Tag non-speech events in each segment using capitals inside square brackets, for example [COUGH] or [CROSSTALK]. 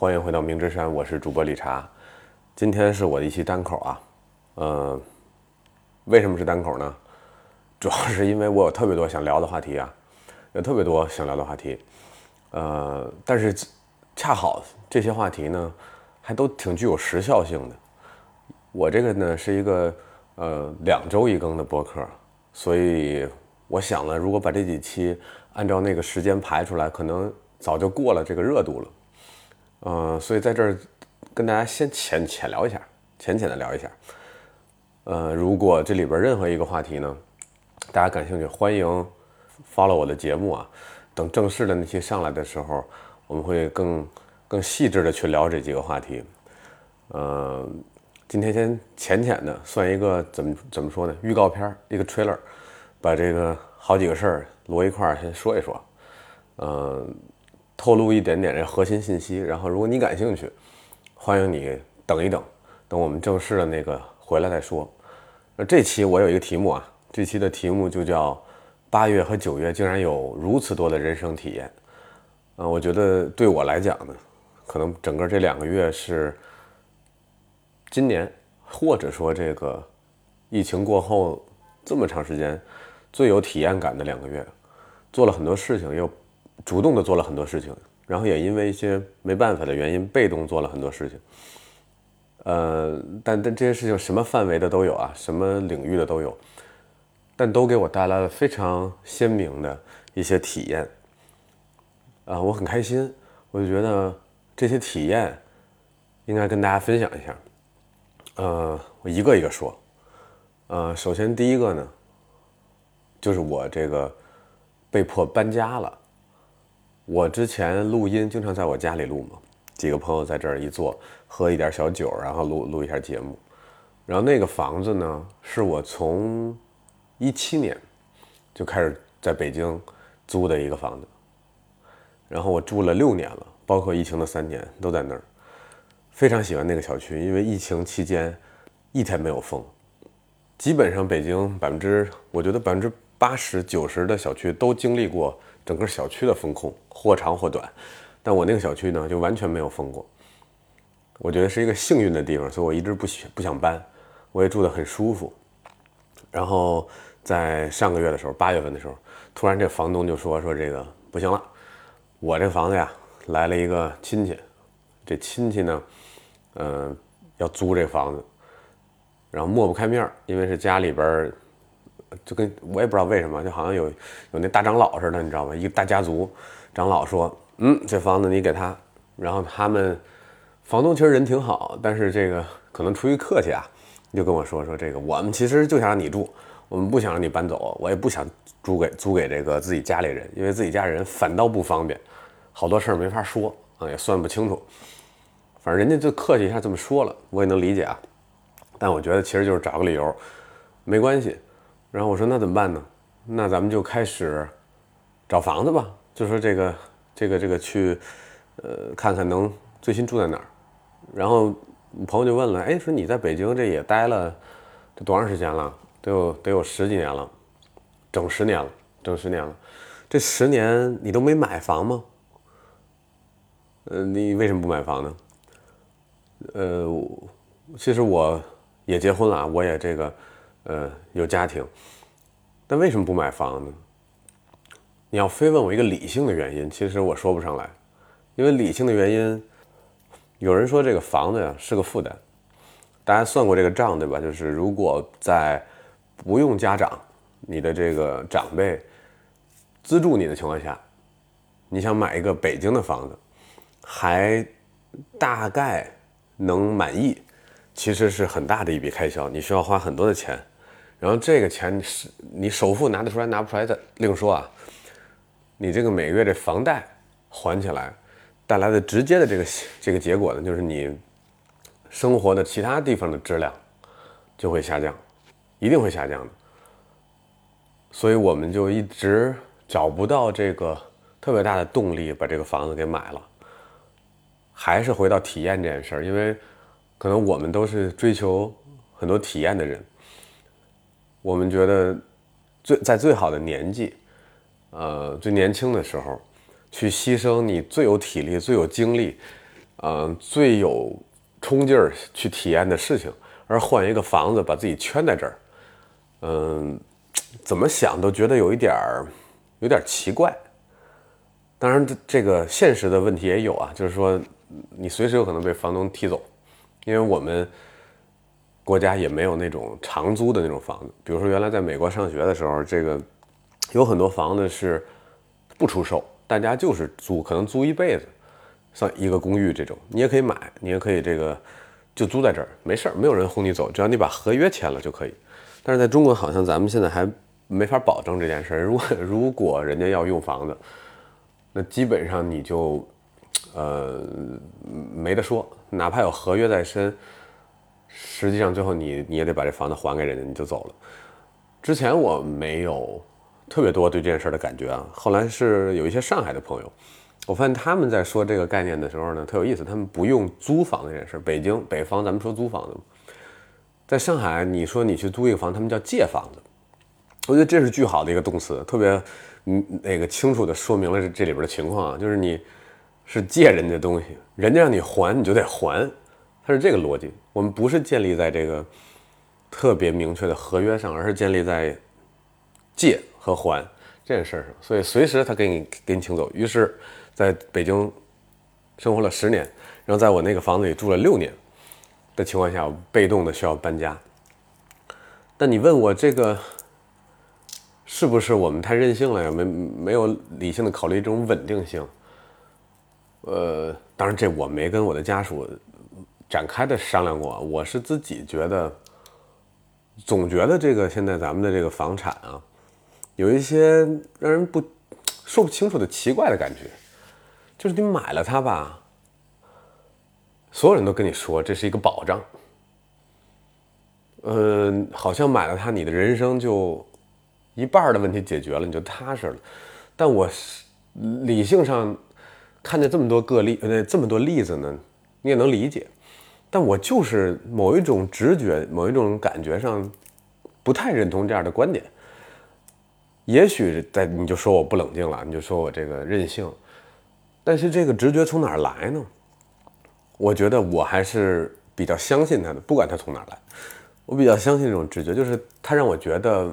欢迎回到明之山，我是主播理查。今天是我的一期单口啊，呃，为什么是单口呢？主要是因为我有特别多想聊的话题啊，有特别多想聊的话题，呃，但是恰好这些话题呢，还都挺具有时效性的。我这个呢是一个呃两周一更的播客，所以我想了，如果把这几期按照那个时间排出来，可能早就过了这个热度了。呃，所以在这儿跟大家先浅浅聊一下，浅浅的聊一下。呃，如果这里边任何一个话题呢，大家感兴趣，欢迎 follow 我的节目啊。等正式的那期上来的时候，我们会更更细致的去聊这几个话题。呃。今天先浅浅的算一个怎么怎么说呢？预告片一个 trailer，把这个好几个事儿摞一块儿先说一说，嗯，透露一点点这核心信息。然后如果你感兴趣，欢迎你等一等，等我们正式的那个回来再说。那这期我有一个题目啊，这期的题目就叫八月和九月竟然有如此多的人生体验。嗯，我觉得对我来讲呢，可能整个这两个月是。今年，或者说这个疫情过后这么长时间，最有体验感的两个月，做了很多事情，又主动的做了很多事情，然后也因为一些没办法的原因，被动做了很多事情。呃，但但这些事情什么范围的都有啊，什么领域的都有，但都给我带来了非常鲜明的一些体验。啊，我很开心，我就觉得这些体验应该跟大家分享一下。呃，我一个一个说。呃，首先第一个呢，就是我这个被迫搬家了。我之前录音经常在我家里录嘛，几个朋友在这儿一坐，喝一点小酒，然后录录一下节目。然后那个房子呢，是我从一七年就开始在北京租的一个房子。然后我住了六年了，包括疫情的三年都在那儿。非常喜欢那个小区，因为疫情期间一天没有封，基本上北京百分之，我觉得百分之八十九十的小区都经历过整个小区的封控，或长或短。但我那个小区呢，就完全没有封过。我觉得是一个幸运的地方，所以我一直不不想搬，我也住得很舒服。然后在上个月的时候，八月份的时候，突然这房东就说说这个不行了，我这房子呀来了一个亲戚，这亲戚呢。嗯，要租这房子，然后抹不开面儿，因为是家里边，就跟我也不知道为什么，就好像有有那大长老似的，你知道吗？一个大家族，长老说，嗯，这房子你给他，然后他们房东其实人挺好，但是这个可能出于客气啊，就跟我说说这个，我们其实就想让你住，我们不想让你搬走，我也不想租给租给这个自己家里人，因为自己家里人反倒不方便，好多事儿没法说啊，也算不清楚。反正人家就客气一下这么说了，我也能理解啊。但我觉得其实就是找个理由，没关系。然后我说那怎么办呢？那咱们就开始找房子吧。就说这个这个这个去，呃，看看能最新住在哪儿。然后朋友就问了，哎，说你在北京这也待了这多长时间了？得有得有十几年了，整十年了，整十年了。这十年你都没买房吗？呃，你为什么不买房呢？呃，其实我也结婚了，我也这个，呃，有家庭，但为什么不买房呢？你要非问我一个理性的原因，其实我说不上来，因为理性的原因，有人说这个房子呀是个负担，大家算过这个账对吧？就是如果在不用家长，你的这个长辈资助你的情况下，你想买一个北京的房子，还大概。能满意，其实是很大的一笔开销，你需要花很多的钱，然后这个钱是你首付拿得出来拿不出来的另说啊，你这个每个月这房贷还起来带来的直接的这个这个结果呢，就是你生活的其他地方的质量就会下降，一定会下降的，所以我们就一直找不到这个特别大的动力把这个房子给买了。还是回到体验这件事儿，因为可能我们都是追求很多体验的人。我们觉得最在最好的年纪，呃，最年轻的时候，去牺牲你最有体力、最有精力，嗯，最有冲劲儿去体验的事情，而换一个房子把自己圈在这儿，嗯，怎么想都觉得有一点儿有点儿奇怪。当然，这这个现实的问题也有啊，就是说你随时有可能被房东踢走，因为我们国家也没有那种长租的那种房子。比如说，原来在美国上学的时候，这个有很多房子是不出售，大家就是租，可能租一辈子。算一个公寓这种，你也可以买，你也可以这个就租在这儿，没事儿，没有人轰你走，只要你把合约签了就可以。但是在中国，好像咱们现在还没法保证这件事儿。如果如果人家要用房子，那基本上你就呃没得说，哪怕有合约在身，实际上最后你你也得把这房子还给人家，你就走了。之前我没有特别多对这件事的感觉啊，后来是有一些上海的朋友。我发现他们在说这个概念的时候呢，特有意思。他们不用租房这件事。北京北方咱们说租房子，在上海你说你去租一个房，他们叫借房子。我觉得这是巨好的一个动词，特别嗯那个清楚的说明了这这里边的情况啊，就是你是借人家东西，人家让你还你就得还，它是这个逻辑。我们不是建立在这个特别明确的合约上，而是建立在借和还这件事上。所以随时他给你给你请走，于是。在北京生活了十年，然后在我那个房子里住了六年的情况下，我被动的需要搬家。但你问我这个是不是我们太任性了呀？没没有理性的考虑这种稳定性？呃，当然这我没跟我的家属展开的商量过。我是自己觉得，总觉得这个现在咱们的这个房产啊，有一些让人不说不清楚的奇怪的感觉。就是你买了它吧，所有人都跟你说这是一个保障，呃，好像买了它，你的人生就一半的问题解决了，你就踏实了。但我理性上看见这么多个例，呃，这么多例子呢，你也能理解。但我就是某一种直觉、某一种感觉上不太认同这样的观点。也许在你就说我不冷静了，你就说我这个任性。但是这个直觉从哪儿来呢？我觉得我还是比较相信他的，不管他从哪儿来，我比较相信这种直觉，就是他让我觉得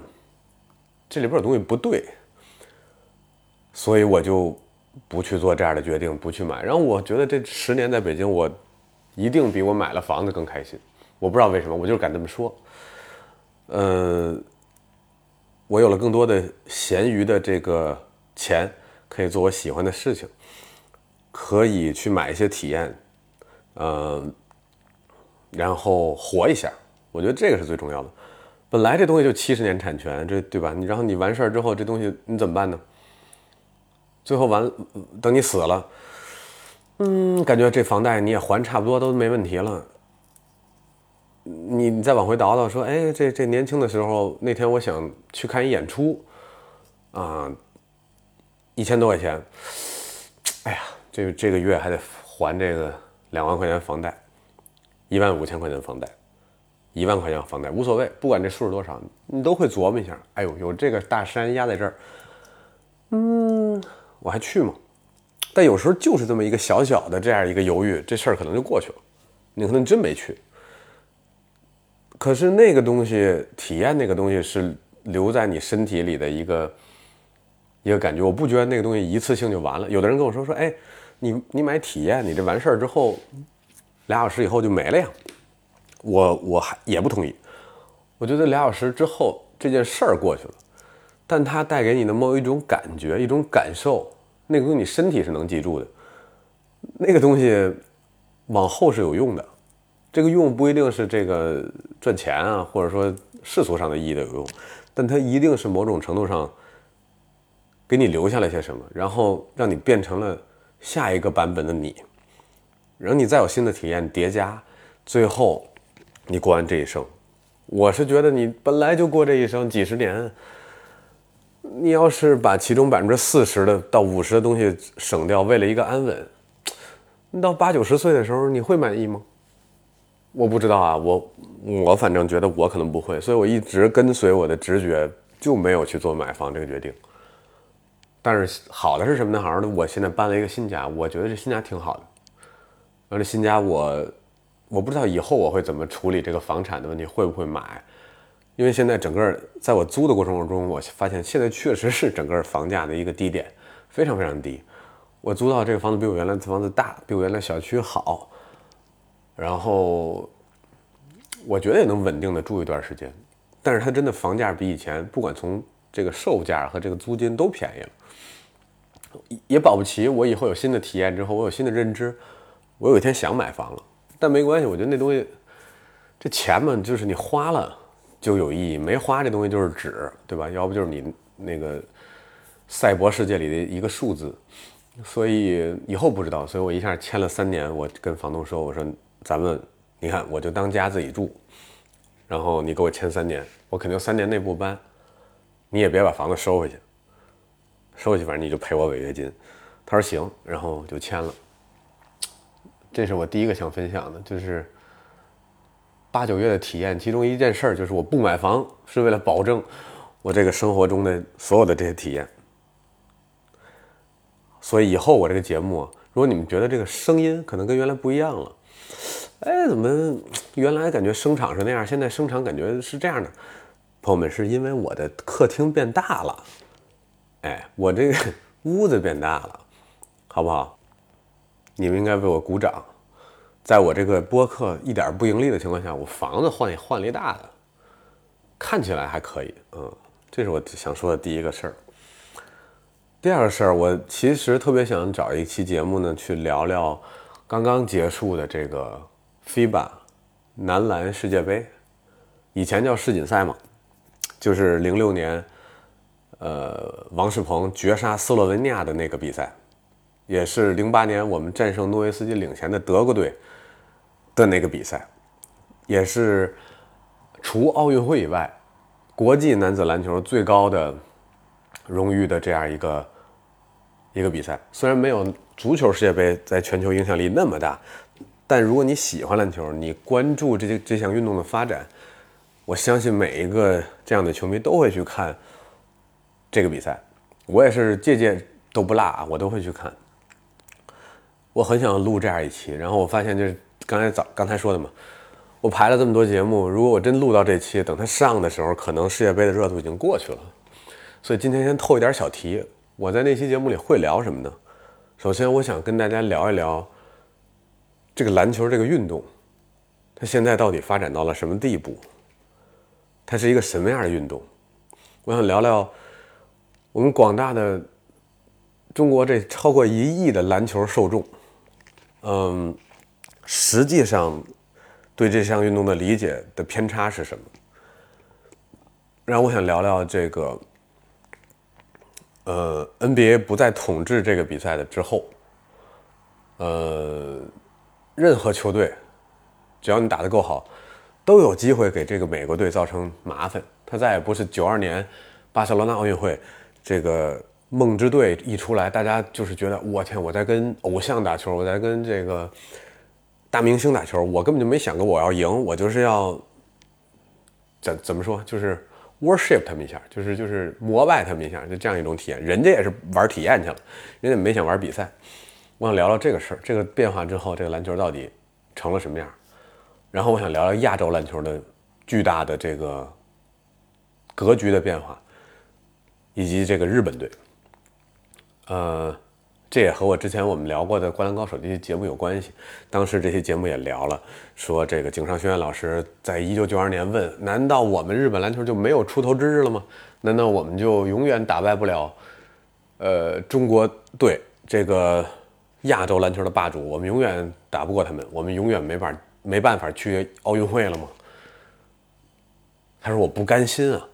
这里边有东西不对，所以我就不去做这样的决定，不去买。然后我觉得这十年在北京，我一定比我买了房子更开心。我不知道为什么，我就是敢这么说。呃，我有了更多的闲余的这个钱，可以做我喜欢的事情。可以去买一些体验，嗯，然后活一下，我觉得这个是最重要的。本来这东西就七十年产权，这对吧？你然后你完事儿之后，这东西你怎么办呢？最后完，等你死了，嗯，感觉这房贷你也还差不多都没问题了。你你再往回倒倒，说，哎，这这年轻的时候那天我想去看一演出，啊，一千多块钱，哎呀。这这个月还得还这个两万块钱房贷，一万五千块钱房贷，一万块钱房贷无所谓，不管这数是多少，你都会琢磨一下。哎呦，有这个大山压在这儿，嗯，我还去吗？但有时候就是这么一个小小的这样一个犹豫，这事儿可能就过去了，你可能真没去。可是那个东西，体验那个东西是留在你身体里的一个一个感觉。我不觉得那个东西一次性就完了。有的人跟我说说，哎。你你买体验，你这完事儿之后，俩小时以后就没了呀？我我还也不同意。我觉得俩小时之后这件事儿过去了，但它带给你的某一种感觉、一种感受，那个东西你身体是能记住的。那个东西往后是有用的。这个用不一定是这个赚钱啊，或者说世俗上的意义的有用，但它一定是某种程度上给你留下了些什么，然后让你变成了。下一个版本的你，然后你再有新的体验叠加，最后你过完这一生，我是觉得你本来就过这一生几十年，你要是把其中百分之四十的到五十的东西省掉，为了一个安稳，你到八九十岁的时候你会满意吗？我不知道啊，我我反正觉得我可能不会，所以我一直跟随我的直觉，就没有去做买房这个决定。但是好的是什么呢？好的，我现在搬了一个新家，我觉得这新家挺好的。完了新家我我不知道以后我会怎么处理这个房产的问题，会不会买？因为现在整个在我租的过程中，我发现现在确实是整个房价的一个低点，非常非常低。我租到这个房子比我原来的房子大，比我原来小区好，然后我觉得也能稳定的住一段时间。但是它真的房价比以前，不管从这个售价和这个租金都便宜了，也保不齐我以后有新的体验之后，我有新的认知，我有一天想买房了。但没关系，我觉得那东西，这钱嘛，就是你花了就有意义，没花这东西就是纸，对吧？要不就是你那个赛博世界里的一个数字。所以以后不知道，所以我一下签了三年。我跟房东说：“我说咱们，你看，我就当家自己住，然后你给我签三年，我肯定三年内不搬，你也别把房子收回去，收回去反正你就赔我违约金。”他说行，然后就签了。这是我第一个想分享的，就是八九月的体验。其中一件事儿就是我不买房是为了保证我这个生活中的所有的这些体验。所以以后我这个节目，如果你们觉得这个声音可能跟原来不一样了，哎，怎么原来感觉声场是那样，现在声场感觉是这样的？朋友们，是因为我的客厅变大了，哎，我这个 [LAUGHS] 屋子变大了，好不好？你们应该为我鼓掌。在我这个播客一点不盈利的情况下，我房子换换了一大的，看起来还可以，嗯，这是我想说的第一个事儿。第二个事儿，我其实特别想找一期节目呢，去聊聊刚刚结束的这个 FIBA 男篮世界杯，以前叫世锦赛嘛，就是零六年，呃，王仕鹏绝杀斯洛文尼亚的那个比赛，也是零八年我们战胜诺维斯基领衔的德国队的那个比赛，也是除奥运会以外，国际男子篮球最高的。荣誉的这样一个一个比赛，虽然没有足球世界杯在全球影响力那么大，但如果你喜欢篮球，你关注这这项运动的发展，我相信每一个这样的球迷都会去看这个比赛。我也是届届都不落啊，我都会去看。我很想录这样一期，然后我发现就是刚才早刚才说的嘛，我排了这么多节目，如果我真录到这期，等它上的时候，可能世界杯的热度已经过去了。所以今天先透一点小题，我在那期节目里会聊什么呢？首先，我想跟大家聊一聊这个篮球这个运动，它现在到底发展到了什么地步？它是一个什么样的运动？我想聊聊我们广大的中国这超过一亿的篮球受众，嗯，实际上对这项运动的理解的偏差是什么？然后我想聊聊这个。呃，NBA 不再统治这个比赛的之后，呃，任何球队，只要你打得够好，都有机会给这个美国队造成麻烦。他再也不是九二年巴塞罗那奥运会，这个梦之队一出来，大家就是觉得我天，我在跟偶像打球，我在跟这个大明星打球，我根本就没想过我要赢，我就是要怎怎么说，就是。worship 他们一下，就是就是膜拜他们一下，就这样一种体验。人家也是玩体验去了，人家没想玩比赛。我想聊聊这个事儿，这个变化之后，这个篮球到底成了什么样？然后我想聊聊亚洲篮球的巨大的这个格局的变化，以及这个日本队。呃。这也和我之前我们聊过的《灌篮高手》这些节目有关系。当时这些节目也聊了，说这个井上学院老师在一九九二年问：“难道我们日本篮球就没有出头之日了吗？难道我们就永远打败不了，呃，中国队这个亚洲篮球的霸主？我们永远打不过他们？我们永远没法没办法去奥运会了吗？”他说：“我不甘心啊。”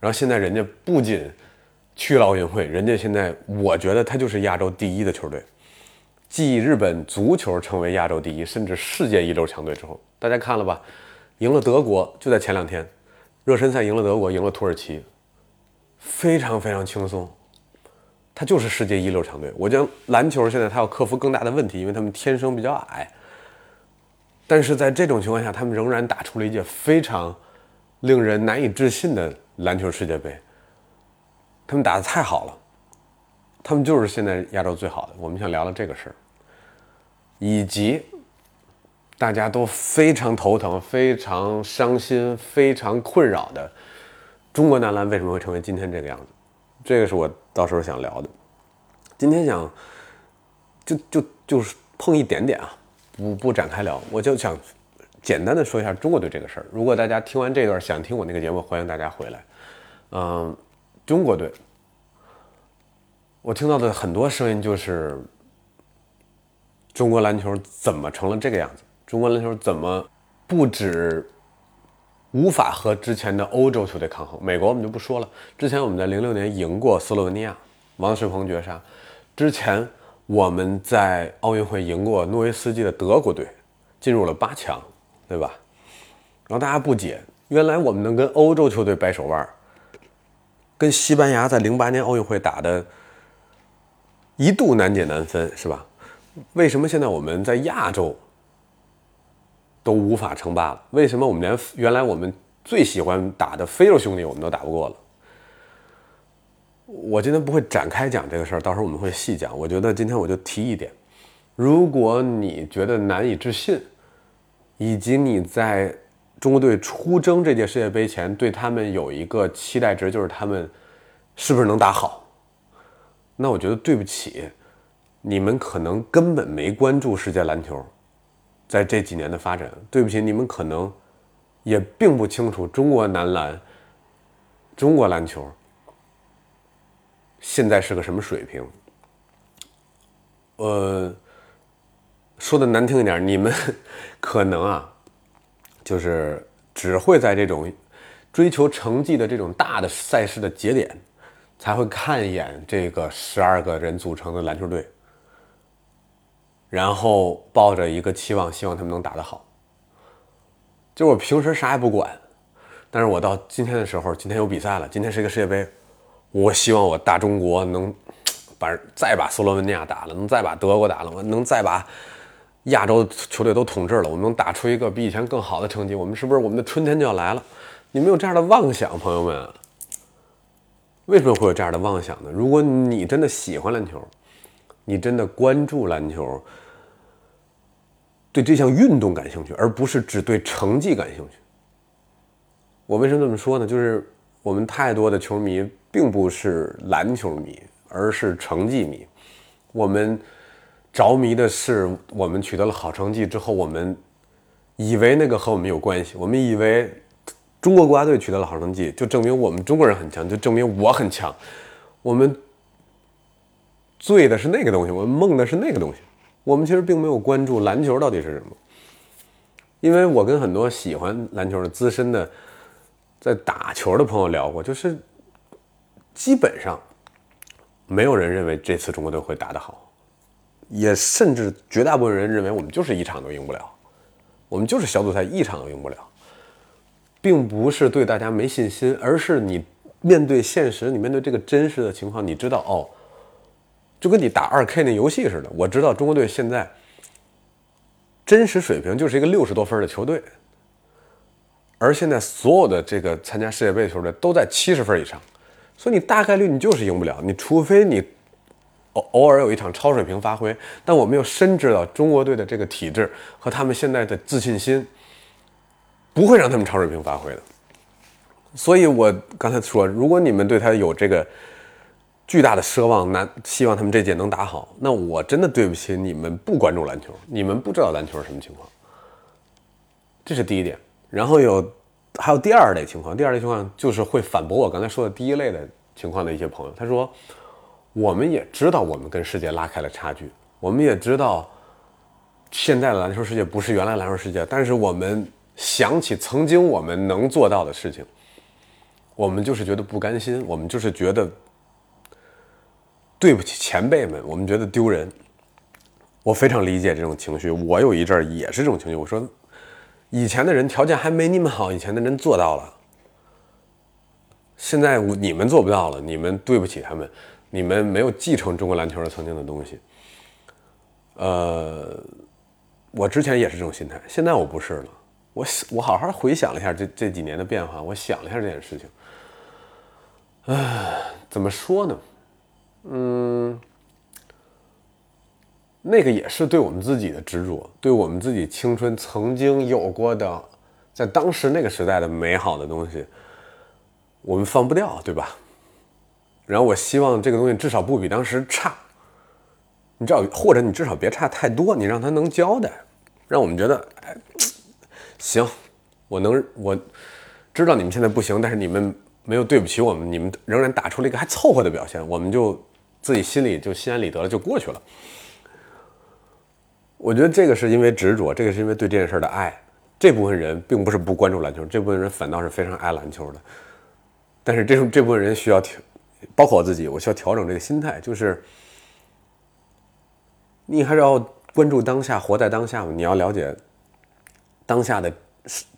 然后现在人家不仅。去了奥运会，人家现在我觉得他就是亚洲第一的球队，继日本足球成为亚洲第一，甚至世界一流强队之后，大家看了吧？赢了德国，就在前两天，热身赛赢了德国，赢了土耳其，非常非常轻松。他就是世界一流强队。我讲篮球现在他要克服更大的问题，因为他们天生比较矮，但是在这种情况下，他们仍然打出了一届非常令人难以置信的篮球世界杯。他们打的太好了，他们就是现在亚洲最好的。我们想聊聊这个事儿。以及大家都非常头疼、非常伤心、非常困扰的中国男篮为什么会成为今天这个样子？这个是我到时候想聊的。今天想就就就是碰一点点啊，不不展开聊，我就想简单的说一下中国队这个事儿。如果大家听完这段想听我那个节目，欢迎大家回来。嗯，中国队，我听到的很多声音就是中国篮球怎么成了这个样子？中国篮球怎么不止无法和之前的欧洲球队抗衡？美国我们就不说了，之前我们在零六年赢过斯洛文尼亚，王仕鹏绝杀。之前我们在奥运会赢过诺维斯基的德国队，进入了八强，对吧？然后大家不解，原来我们能跟欧洲球队掰手腕，跟西班牙在零八年奥运会打的一度难解难分，是吧？为什么现在我们在亚洲都无法称霸了？为什么我们连原来我们最喜欢打的非洲兄弟我们都打不过了？我今天不会展开讲这个事儿，到时候我们会细讲。我觉得今天我就提一点：如果你觉得难以置信，以及你在中国队出征这届世界杯前对他们有一个期待值，就是他们是不是能打好，那我觉得对不起，你们可能根本没关注世界篮球在这几年的发展。对不起，你们可能也并不清楚中国男篮、中国篮球。现在是个什么水平？呃，说的难听一点，你们 [LAUGHS] 可能啊，就是只会在这种追求成绩的这种大的赛事的节点，才会看一眼这个十二个人组成的篮球队，然后抱着一个期望，希望他们能打得好。就我平时啥也不管，但是我到今天的时候，今天有比赛了，今天是一个世界杯。我希望我大中国能 [TSK] 把再把斯洛文尼亚打了，能再把德国打了，我能再把亚洲球队都统治了，我们能打出一个比以前更好的成绩，我们是不是我们的春天就要来了？你们有这样的妄想，朋友们？为什么会有这样的妄想呢？如果你真的喜欢篮球，你真的关注篮球，对这项运动感兴趣，而不是只对成绩感兴趣。我为什么这么说呢？就是我们太多的球迷。并不是篮球迷，而是成绩迷。我们着迷的是，我们取得了好成绩之后，我们以为那个和我们有关系。我们以为中国国家队取得了好成绩，就证明我们中国人很强，就证明我很强。我们醉的是那个东西，我们梦的是那个东西。我们其实并没有关注篮球到底是什么。因为我跟很多喜欢篮球的资深的在打球的朋友聊过，就是。基本上，没有人认为这次中国队会打得好，也甚至绝大部分人认为我们就是一场都赢不了，我们就是小组赛一场都赢不了，并不是对大家没信心，而是你面对现实，你面对这个真实的情况，你知道哦，就跟你打二 K 那游戏似的，我知道中国队现在真实水平就是一个六十多分的球队，而现在所有的这个参加世界杯的球队都在七十分以上。所以你大概率你就是赢不了，你除非你偶偶尔有一场超水平发挥。但我们又深知道中国队的这个体制和他们现在的自信心，不会让他们超水平发挥的。所以我刚才说，如果你们对他有这个巨大的奢望，那希望他们这届能打好，那我真的对不起你们，不关注篮球，你们不知道篮球是什么情况。这是第一点，然后有。还有第二类情况，第二类情况就是会反驳我刚才说的第一类的情况的一些朋友。他说：“我们也知道我们跟世界拉开了差距，我们也知道现在的篮球世界不是原来篮球世界，但是我们想起曾经我们能做到的事情，我们就是觉得不甘心，我们就是觉得对不起前辈们，我们觉得丢人。我非常理解这种情绪，我有一阵儿也是这种情绪。我说。”以前的人条件还没你们好，以前的人做到了，现在你们做不到了，你们对不起他们，你们没有继承中国篮球的曾经的东西。呃，我之前也是这种心态，现在我不是了。我我好好回想了一下这这几年的变化，我想了一下这件事情。唉，怎么说呢？嗯，那个也是对我们自己的执着，对我们自己青春曾经有过的，在当时那个时代的美好的东西，我们放不掉，对吧？然后我希望这个东西至少不比当时差，你知道，或者你至少别差太多，你让他能交代，让我们觉得，哎，行，我能，我知道你们现在不行，但是你们没有对不起我们，你们仍然打出了一个还凑合的表现，我们就自己心里就心安理得了，就过去了。我觉得这个是因为执着，这个是因为对这件事的爱。这部分人并不是不关注篮球，这部分人反倒是非常爱篮球的。但是这种这部分人需要挺，包括我自己，我需要调整这个心态，就是你还是要关注当下，活在当下嘛。你要了解当下的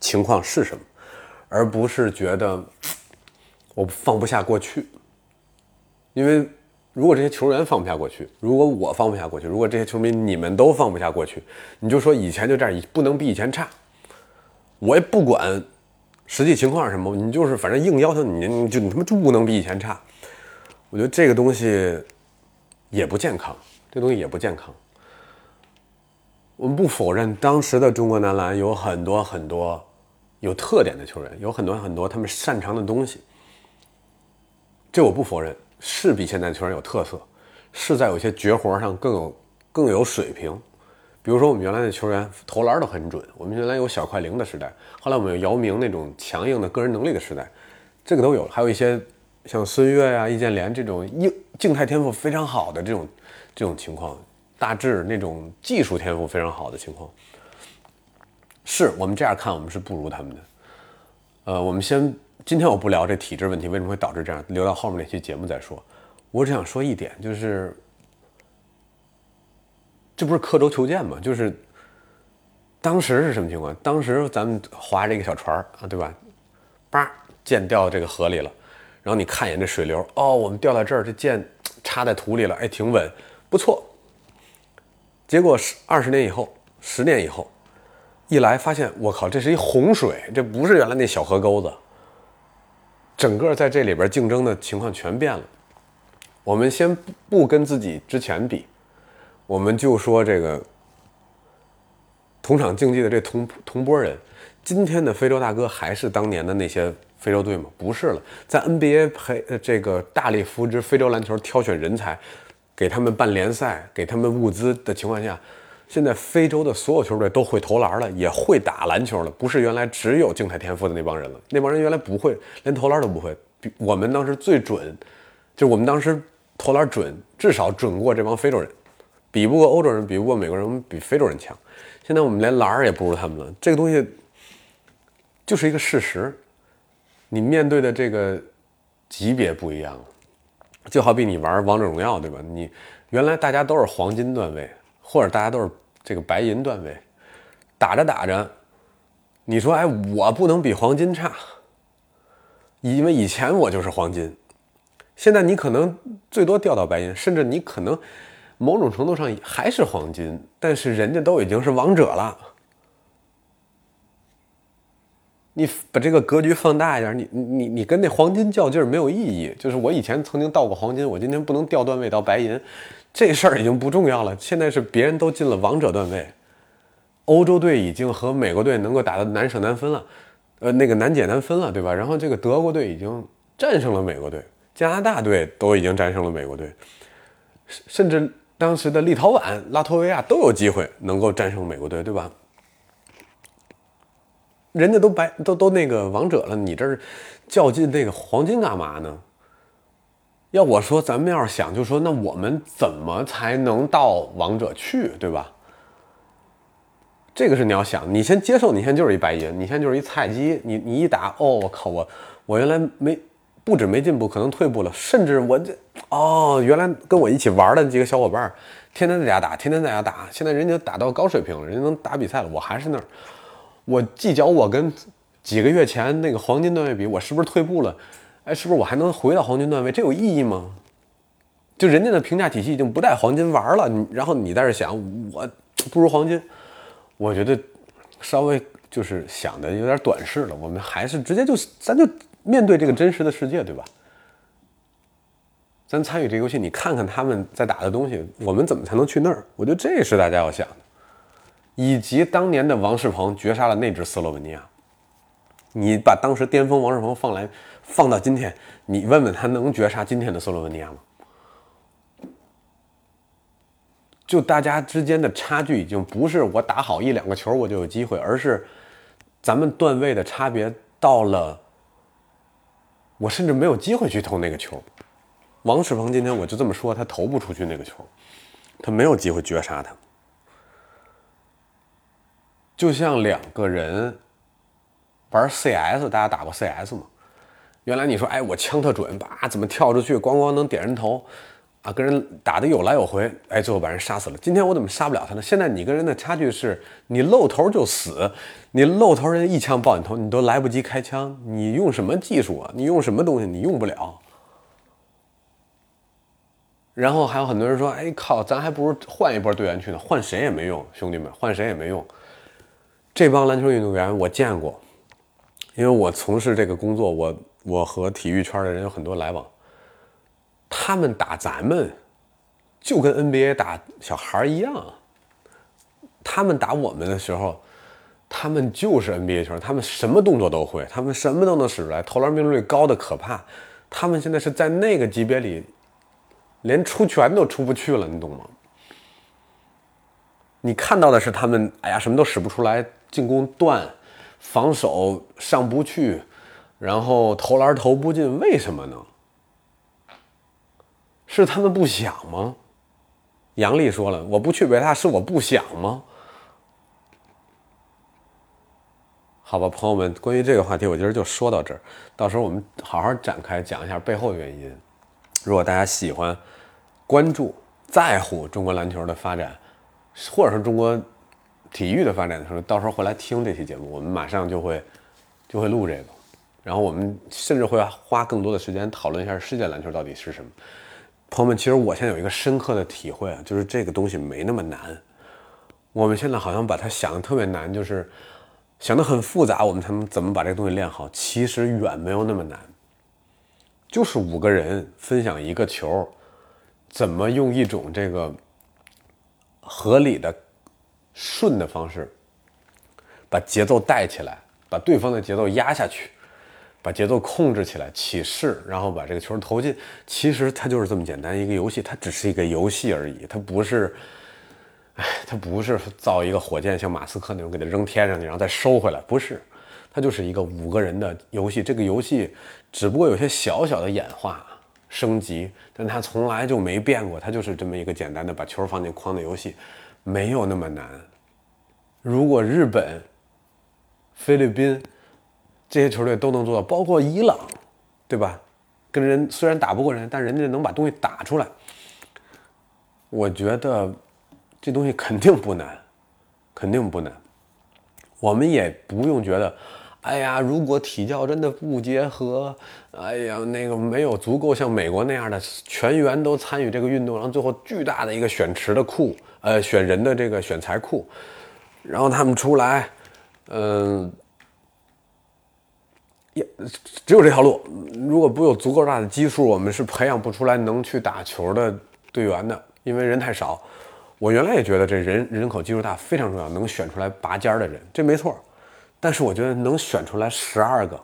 情况是什么，而不是觉得我放不下过去，因为。如果这些球员放不下过去，如果我放不下过去，如果这些球迷你们都放不下过去，你就说以前就这样，不能比以前差。我也不管实际情况是什么，你就是反正硬要求你，你就你他妈就不能比以前差。我觉得这个东西也不健康，这东西也不健康。我们不否认当时的中国男篮有很多很多有特点的球员，有很多很多他们擅长的东西，这我不否认。是比现在球员有特色，是在有些绝活上更有更有水平。比如说，我们原来的球员投篮都很准。我们原来有小快灵的时代，后来我们有姚明那种强硬的个人能力的时代，这个都有。还有一些像孙悦呀、易建联这种硬静态天赋非常好的这种这种情况，大致那种技术天赋非常好的情况，是我们这样看，我们是不如他们的。呃，我们先。今天我不聊这体制问题为什么会导致这样，留到后面那期节目再说。我只想说一点，就是这不是刻舟求剑吗？就是当时是什么情况？当时咱们划着一个小船啊，对吧？叭，剑掉这个河里了，然后你看一眼这水流，哦，我们掉到这儿，这剑插在土里了，哎，挺稳，不错。结果十二十年以后，十年以后，一来发现，我靠，这是一洪水，这不是原来那小河沟子。整个在这里边竞争的情况全变了。我们先不跟自己之前比，我们就说这个同场竞技的这同同波人，今天的非洲大哥还是当年的那些非洲队吗？不是了，在 NBA 培这个大力扶植非洲篮球、挑选人才、给他们办联赛、给他们物资的情况下。现在非洲的所有球队都会投篮了，也会打篮球了，不是原来只有静态天赋的那帮人了。那帮人原来不会，连投篮都不会。比我们当时最准，就我们当时投篮准，至少准过这帮非洲人，比不过欧洲人，比不过美国人，比非洲人强。现在我们连篮儿也不如他们了。这个东西就是一个事实，你面对的这个级别不一样了。就好比你玩王者荣耀，对吧？你原来大家都是黄金段位。或者大家都是这个白银段位，打着打着，你说哎，我不能比黄金差，因为以前我就是黄金，现在你可能最多掉到白银，甚至你可能某种程度上还是黄金，但是人家都已经是王者了。你把这个格局放大一点，你你你跟那黄金较劲儿没有意义。就是我以前曾经到过黄金，我今天不能掉段位到白银。这事儿已经不重要了。现在是别人都进了王者段位，欧洲队已经和美国队能够打到难舍难分了，呃，那个难解难分了，对吧？然后这个德国队已经战胜了美国队，加拿大队都已经战胜了美国队，甚至当时的立陶宛、拉脱维亚都有机会能够战胜美国队，对吧？人家都白都都那个王者了，你这儿较劲那个黄金干嘛呢？要我说，咱们要是想，就说那我们怎么才能到王者去，对吧？这个是你要想，你先接受，你现在就是一白银，你现在就是一菜鸡，你你一打，哦，我靠，我我原来没不止没进步，可能退步了，甚至我这哦，原来跟我一起玩的几个小伙伴，天天在家打，天天在家打，现在人家打到高水平了，人家能打比赛了，我还是那儿，我计较我跟几个月前那个黄金段位比，我是不是退步了？哎，是不是我还能回到黄金段位？这有意义吗？就人家的评价体系已经不带黄金玩了，然后你在这想我不如黄金，我觉得稍微就是想的有点短视了。我们还是直接就咱就面对这个真实的世界，对吧？咱参与这个游戏，你看看他们在打的东西，我们怎么才能去那儿？我觉得这是大家要想的。以及当年的王仕鹏绝杀了那支斯洛文尼亚，你把当时巅峰王仕鹏放来放到今天，你问问他能绝杀今天的斯洛文尼亚吗？就大家之间的差距已经不是我打好一两个球我就有机会，而是咱们段位的差别到了，我甚至没有机会去投那个球。王仕鹏今天我就这么说，他投不出去那个球，他没有机会绝杀他。就像两个人玩 CS，大家打过 CS 吗？原来你说，哎，我枪特准，吧，怎么跳出去，咣咣能点人头，啊，跟人打的有来有回，哎，最后把人杀死了。今天我怎么杀不了他呢？现在你跟人的差距是，你露头就死，你露头人一枪爆你头，你都来不及开枪，你用什么技术啊？你用什么东西？你用不了。然后还有很多人说，哎靠，咱还不如换一波队员去呢，换谁也没用，兄弟们，换谁也没用。这帮篮球运动员我见过，因为我从事这个工作，我我和体育圈的人有很多来往。他们打咱们，就跟 NBA 打小孩一样。他们打我们的时候，他们就是 NBA 球员，他们什么动作都会，他们什么都能使出来，投篮命中率高的可怕。他们现在是在那个级别里，连出拳都出不去了，你懂吗？你看到的是他们，哎呀，什么都使不出来。进攻断，防守上不去，然后投篮投不进，为什么呢？是他们不想吗？杨丽说了，我不去北大是我不想吗？好吧，朋友们，关于这个话题，我今儿就说到这儿。到时候我们好好展开讲一下背后原因。如果大家喜欢、关注、在乎中国篮球的发展，或者是中国。体育的发展的时候，到时候回来听这期节目，我们马上就会就会录这个，然后我们甚至会花更多的时间讨论一下世界篮球到底是什么。朋友们，其实我现在有一个深刻的体会啊，就是这个东西没那么难。我们现在好像把它想的特别难，就是想的很复杂，我们才能怎么把这个东西练好。其实远没有那么难，就是五个人分享一个球，怎么用一种这个合理的。顺的方式，把节奏带起来，把对方的节奏压下去，把节奏控制起来，起势，然后把这个球投进。其实它就是这么简单一个游戏，它只是一个游戏而已，它不是，哎，它不是造一个火箭像马斯克那种给它扔天上去，然后再收回来，不是，它就是一个五个人的游戏。这个游戏只不过有些小小的演化升级，但它从来就没变过，它就是这么一个简单的把球放进筐的游戏，没有那么难。如果日本、菲律宾这些球队都能做到，包括伊朗，对吧？跟人虽然打不过人，但人家能把东西打出来，我觉得这东西肯定不难，肯定不难。我们也不用觉得，哎呀，如果体教真的不结合，哎呀，那个没有足够像美国那样的全员都参与这个运动，然后最后巨大的一个选池的库，呃，选人的这个选材库。然后他们出来，嗯，也只有这条路。如果不有足够大的基数，我们是培养不出来能去打球的队员的，因为人太少。我原来也觉得这人人口基数大非常重要，能选出来拔尖的人，这没错。但是我觉得能选出来十二个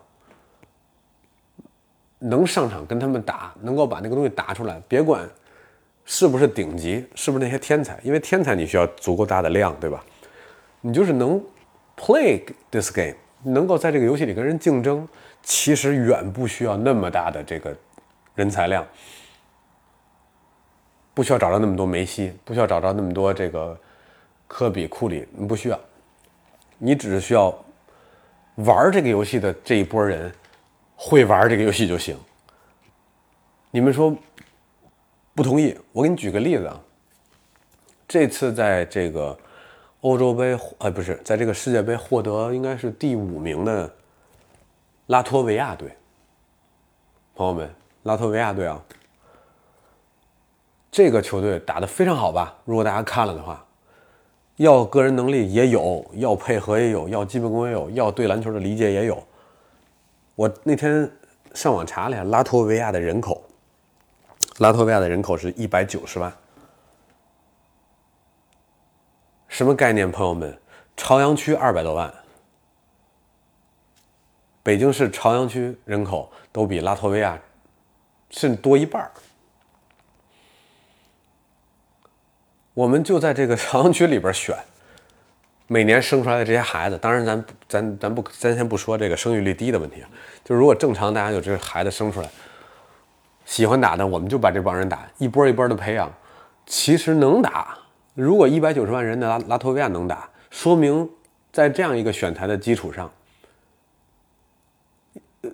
能上场跟他们打，能够把那个东西打出来，别管是不是顶级，是不是那些天才，因为天才你需要足够大的量，对吧？你就是能 play this game，能够在这个游戏里跟人竞争，其实远不需要那么大的这个人才量，不需要找到那么多梅西，不需要找到那么多这个科比、库里，不需要，你只是需要玩这个游戏的这一波人会玩这个游戏就行。你们说不同意？我给你举个例子啊，这次在这个。欧洲杯，呃，不是在这个世界杯获得应该是第五名的拉脱维亚队。朋友们，拉脱维亚队啊，这个球队打得非常好吧？如果大家看了的话，要个人能力也有，要配合也有，要基本功也有，要对篮球的理解也有。我那天上网查了一下拉脱维亚的人口，拉脱维亚的人口是一百九十万，什么概念，朋友们？朝阳区二百多万，北京市朝阳区人口都比拉脱维亚甚多一半我们就在这个朝阳区里边选，每年生出来的这些孩子，当然咱咱咱不咱先不说这个生育率低的问题，就如果正常大家有这个孩子生出来，喜欢打的，我们就把这帮人打，一波一波的培养，其实能打。如果一百九十万人的拉拉脱维亚能打。说明，在这样一个选材的基础上，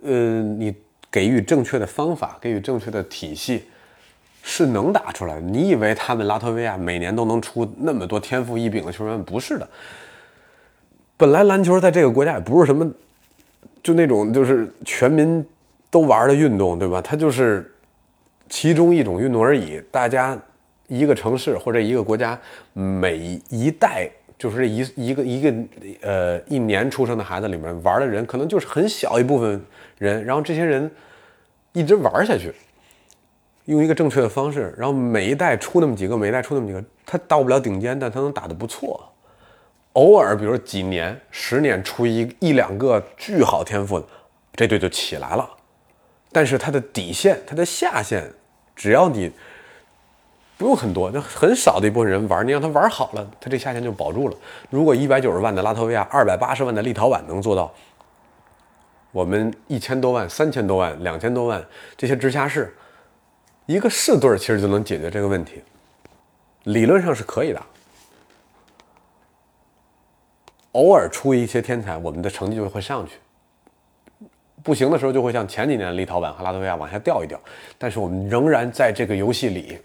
呃，你给予正确的方法，给予正确的体系，是能打出来的。你以为他们拉脱维亚每年都能出那么多天赋异禀的球员？不是的。本来篮球在这个国家也不是什么，就那种就是全民都玩的运动，对吧？它就是其中一种运动而已。大家一个城市或者一个国家每一代。就是一一个一个呃一年出生的孩子里面玩的人可能就是很小一部分人，然后这些人一直玩下去，用一个正确的方式，然后每一代出那么几个，每一代出那么几个，他到不了顶尖，但他能打得不错。偶尔，比如几年、十年出一一两个巨好天赋的，这队就起来了。但是他的底线、他的下限，只要你。不用很多，那很少的一部分人玩，你让他玩好了，他这下限就保住了。如果一百九十万的拉脱维亚，二百八十万的立陶宛能做到，我们一千多万、三千多万、两千多万这些直辖市，一个市队其实就能解决这个问题，理论上是可以的。偶尔出一些天才，我们的成绩就会上去；不行的时候，就会像前几年立陶宛和拉脱维亚往下掉一掉。但是我们仍然在这个游戏里。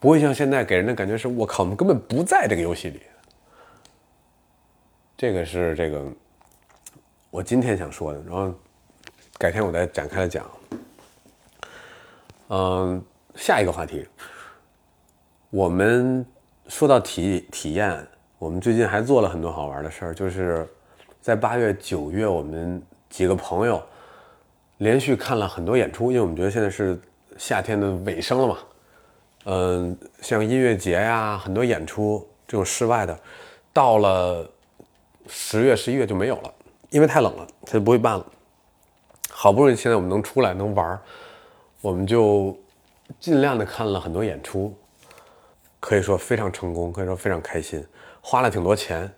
不会像现在给人的感觉是，我靠，我们根本不在这个游戏里。这个是这个，我今天想说的，然后改天我再展开来讲。嗯，下一个话题，我们说到体体验，我们最近还做了很多好玩的事儿，就是在八月、九月，我们几个朋友连续看了很多演出，因为我们觉得现在是夏天的尾声了嘛。嗯，像音乐节呀，很多演出这种室外的，到了十月、十一月就没有了，因为太冷了，它就不会办了。好不容易现在我们能出来能玩我们就尽量的看了很多演出，可以说非常成功，可以说非常开心，花了挺多钱。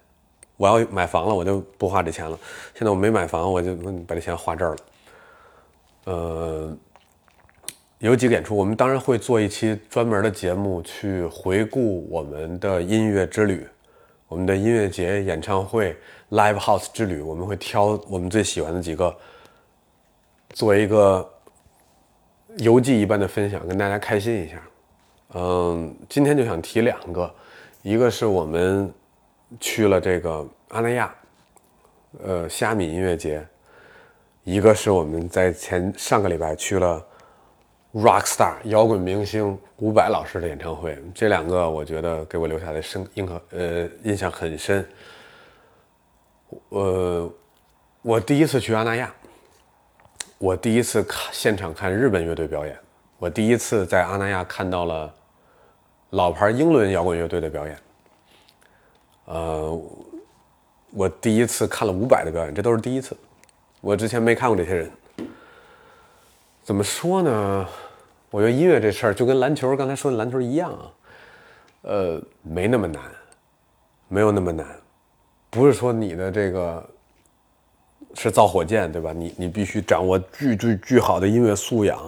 我要买房了，我就不花这钱了。现在我没买房，我就把这钱花这儿了。呃。有几个演出，我们当然会做一期专门的节目去回顾我们的音乐之旅，我们的音乐节、演唱会、live house 之旅。我们会挑我们最喜欢的几个，做一个游记一般的分享，跟大家开心一下。嗯，今天就想提两个，一个是我们去了这个阿那亚，呃，虾米音乐节；一个是我们在前上个礼拜去了。Rock star 摇滚明星伍佰老师的演唱会，这两个我觉得给我留下的深印象，呃，印象很深。呃，我第一次去阿那亚，我第一次看现场看日本乐队表演，我第一次在阿那亚看到了老牌英伦摇滚乐队的表演。呃，我第一次看了伍佰的表演，这都是第一次，我之前没看过这些人。怎么说呢？我觉得音乐这事儿就跟篮球刚才说的篮球一样啊，呃，没那么难，没有那么难，不是说你的这个是造火箭对吧？你你必须掌握巨巨巨好的音乐素养，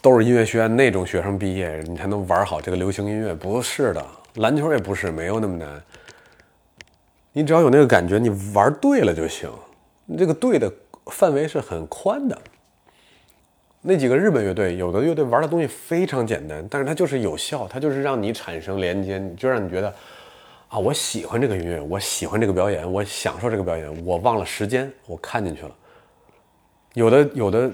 都是音乐学院那种学生毕业，你才能玩好这个流行音乐。不是的，篮球也不是，没有那么难。你只要有那个感觉，你玩对了就行。你这个对的范围是很宽的。那几个日本乐队，有的乐队玩的东西非常简单，但是它就是有效，它就是让你产生连接，就让你觉得，啊，我喜欢这个音乐，我喜欢这个表演，我享受这个表演，我忘了时间，我看进去了。有的有的，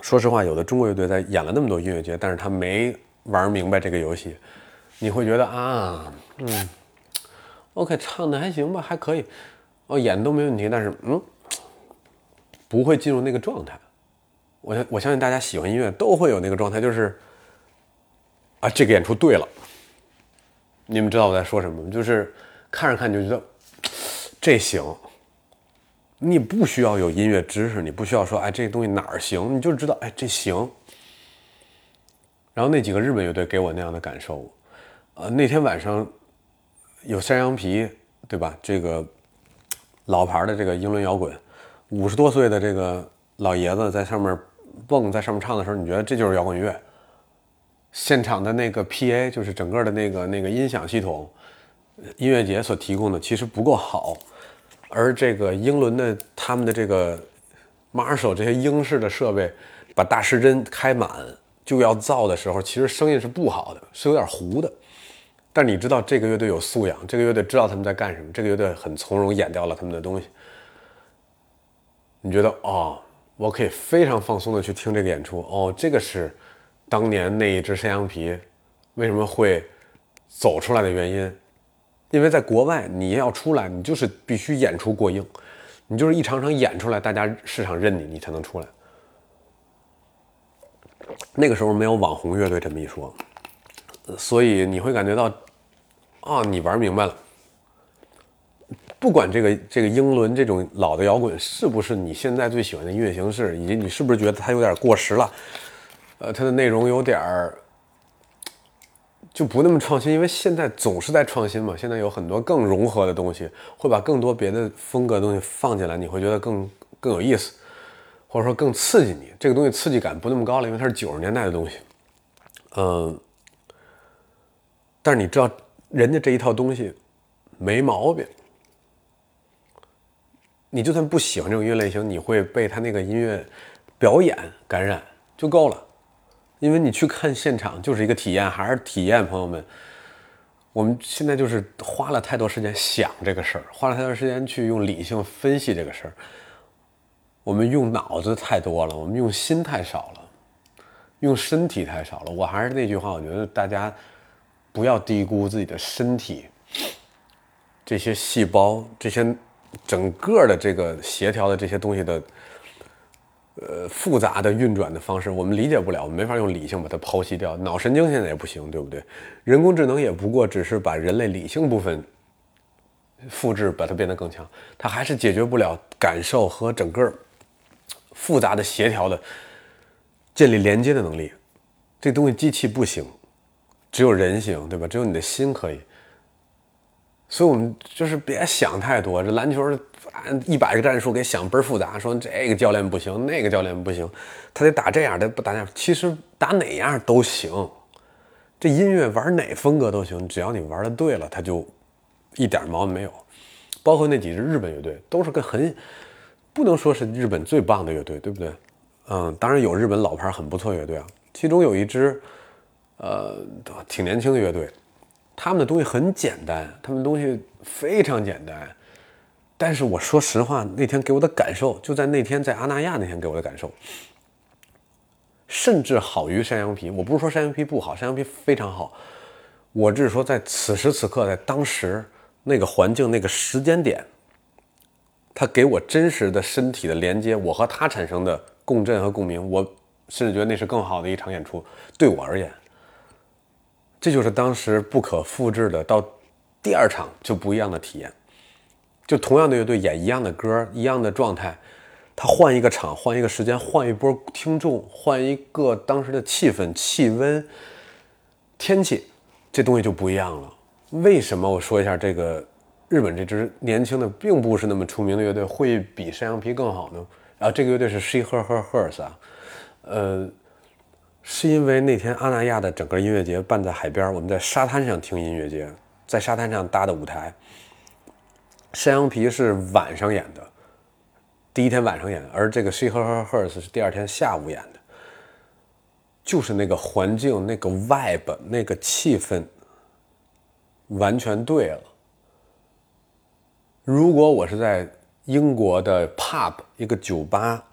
说实话，有的中国乐队在演了那么多音乐节，但是他没玩明白这个游戏，你会觉得啊，嗯，OK，唱的还行吧，还可以，哦，演的都没问题，但是嗯，不会进入那个状态。我我相信大家喜欢音乐都会有那个状态，就是啊，这个演出对了。你们知道我在说什么吗？就是看着看就觉得这行。你不需要有音乐知识，你不需要说哎这东西哪儿行，你就知道哎这行。然后那几个日本乐队给我那样的感受，呃，那天晚上有山羊皮，对吧？这个老牌的这个英伦摇滚，五十多岁的这个老爷子在上面蹦，在上面唱的时候，你觉得这就是摇滚乐。现场的那个 PA 就是整个的那个那个音响系统，音乐节所提供的其实不够好。而这个英伦的他们的这个 Marshall 这些英式的设备，把大时针开满就要造的时候，其实声音是不好的，是有点糊的。但你知道这个乐队有素养，这个乐队知道他们在干什么，这个乐队很从容演掉了他们的东西。你觉得哦，我可以非常放松的去听这个演出哦，这个是当年那一只山羊皮为什么会走出来的原因。因为在国外，你要出来，你就是必须演出过硬，你就是一场场演出来，大家市场认你，你才能出来。那个时候没有网红乐队这么一说，所以你会感觉到，啊，你玩明白了。不管这个这个英伦这种老的摇滚是不是你现在最喜欢的音乐形式，以及你是不是觉得它有点过时了，呃，它的内容有点儿。就不那么创新，因为现在总是在创新嘛。现在有很多更融合的东西，会把更多别的风格的东西放进来，你会觉得更更有意思，或者说更刺激你。这个东西刺激感不那么高了，因为它是九十年代的东西。嗯，但是你知道，人家这一套东西没毛病。你就算不喜欢这种音乐类型，你会被他那个音乐表演感染就够了。因为你去看现场就是一个体验，还是体验，朋友们。我们现在就是花了太多时间想这个事儿，花了太多时间去用理性分析这个事儿。我们用脑子太多了，我们用心太少了，用身体太少了。我还是那句话，我觉得大家不要低估自己的身体，这些细胞，这些整个的这个协调的这些东西的。呃，复杂的运转的方式，我们理解不了，我们没法用理性把它剖析掉。脑神经现在也不行，对不对？人工智能也不过只是把人类理性部分复制，把它变得更强，它还是解决不了感受和整个复杂的协调的建立连接的能力。这东西机器不行，只有人行，对吧？只有你的心可以。所以，我们就是别想太多。这篮球，按一百个战术给想倍儿复杂，说这个教练不行，那个教练不行，他得打这样，的不打那样。其实打哪样都行。这音乐玩哪风格都行，只要你玩的对了，他就一点毛病没有。包括那几支日本乐队，都是个很不能说是日本最棒的乐队，对不对？嗯，当然有日本老牌很不错乐队啊，其中有一支，呃，挺年轻的乐队。他们的东西很简单，他们的东西非常简单，但是我说实话，那天给我的感受，就在那天在阿那亚那天给我的感受，甚至好于山羊皮。我不是说山羊皮不好，山羊皮非常好，我只是说在此时此刻，在当时那个环境、那个时间点，他给我真实的身体的连接，我和他产生的共振和共鸣，我甚至觉得那是更好的一场演出，对我而言。这就是当时不可复制的，到第二场就不一样的体验。就同样的乐队演一样的歌，一样的状态，他换一个场，换一个时间，换一波听众，换一个当时的气氛、气温、天气，这东西就不一样了。为什么？我说一下这个日本这支年轻的，并不是那么出名的乐队会比山羊皮更好呢？然后这个乐队是 She Her Her Hers 啊，呃。是因为那天阿那亚的整个音乐节办在海边，我们在沙滩上听音乐节，在沙滩上搭的舞台。山羊皮是晚上演的，第一天晚上演，而这个 She Her 和 Hers 是第二天下午演的。就是那个环境、那个 vibe、那个气氛，完全对了。如果我是在英国的 pub 一个酒吧。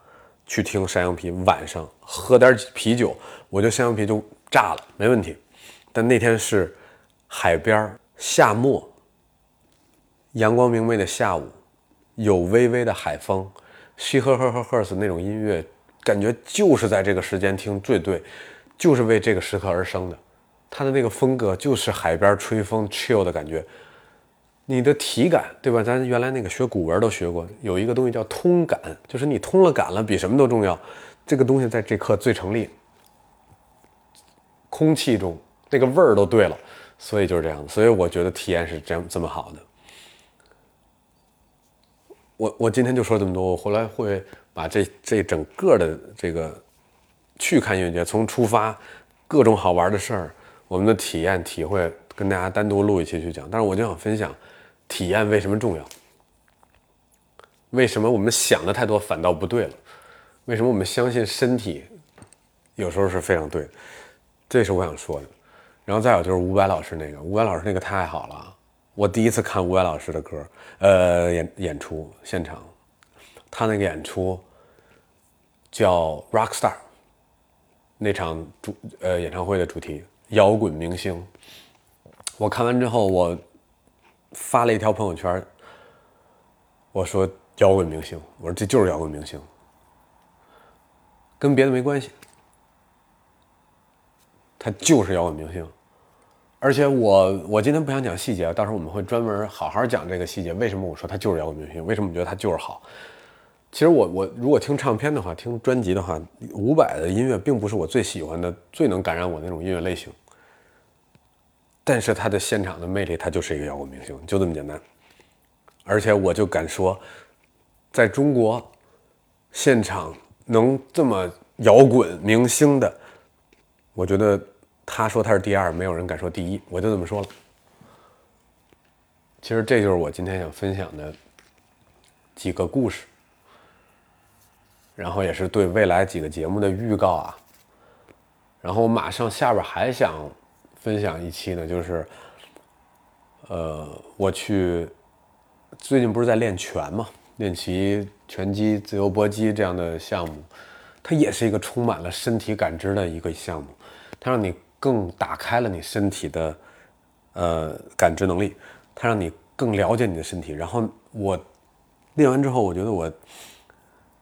去听山羊皮，晚上喝点啤酒，我觉得山羊皮就炸了，没问题。但那天是海边夏末，阳光明媚的下午，有微微的海风，She Her Her Her Hers 那种音乐，感觉就是在这个时间听最对，就是为这个时刻而生的。它的那个风格就是海边吹风 chill 的感觉。你的体感，对吧？咱原来那个学古文都学过，有一个东西叫通感，就是你通了感了，比什么都重要。这个东西在这刻最成立。空气中那个味儿都对了，所以就是这样。所以我觉得体验是这样这么好的。我我今天就说这么多，我回来会把这这整个的这个去看音乐节，从出发各种好玩的事儿，我们的体验体会，跟大家单独录一期去讲。但是我就想分享。体验为什么重要？为什么我们想的太多反倒不对了？为什么我们相信身体有时候是非常对？这是我想说的。然后再有就是伍佰老师那个，伍佰老师那个太好了。我第一次看伍佰老师的歌，呃，演演出现场，他那个演出叫《Rock Star》，那场主呃演唱会的主题摇滚明星。我看完之后，我。发了一条朋友圈，我说摇滚明星，我说这就是摇滚明星，跟别的没关系，他就是摇滚明星。而且我我今天不想讲细节，到时候我们会专门好好讲这个细节。为什么我说他就是摇滚明星？为什么我觉得他就是好？其实我我如果听唱片的话，听专辑的话，伍佰的音乐并不是我最喜欢的、最能感染我那种音乐类型。但是他的现场的魅力，他就是一个摇滚明星，就这么简单。而且我就敢说，在中国，现场能这么摇滚明星的，我觉得他说他是第二，没有人敢说第一，我就这么说了。其实这就是我今天想分享的几个故事，然后也是对未来几个节目的预告啊。然后我马上下边还想。分享一期呢，就是，呃，我去最近不是在练拳嘛，练习拳击、自由搏击这样的项目，它也是一个充满了身体感知的一个项目，它让你更打开了你身体的呃感知能力，它让你更了解你的身体。然后我练完之后，我觉得我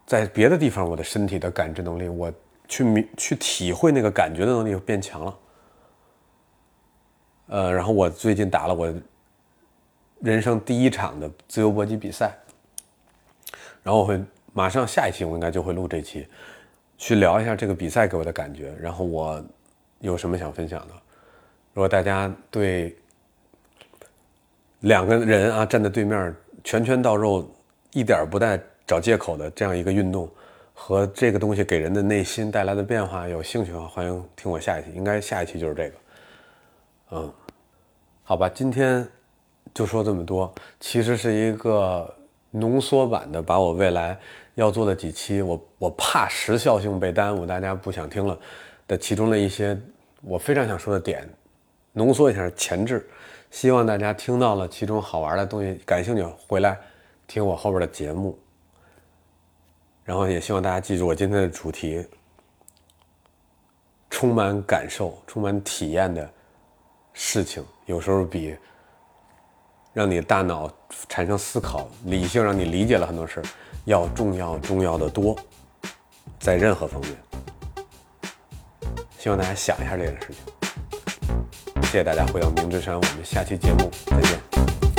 在别的地方我的身体的感知能力，我去明去体会那个感觉的能力变强了。呃，然后我最近打了我人生第一场的自由搏击比赛，然后我会马上下一期我应该就会录这期，去聊一下这个比赛给我的感觉，然后我有什么想分享的。如果大家对两个人啊站在对面拳拳到肉，一点不带找借口的这样一个运动和这个东西给人的内心带来的变化有兴趣的话，欢迎听我下一期，应该下一期就是这个，嗯。好吧，今天就说这么多。其实是一个浓缩版的，把我未来要做的几期，我我怕时效性被耽误，大家不想听了的其中的一些我非常想说的点，浓缩一下前置。希望大家听到了其中好玩的东西，感兴趣回来听我后边的节目。然后也希望大家记住我今天的主题：充满感受、充满体验的。事情有时候比让你大脑产生思考、理性让你理解了很多事儿要重要、重要的多，在任何方面。希望大家想一下这件事情。谢谢大家回到明之山，我们下期节目再见。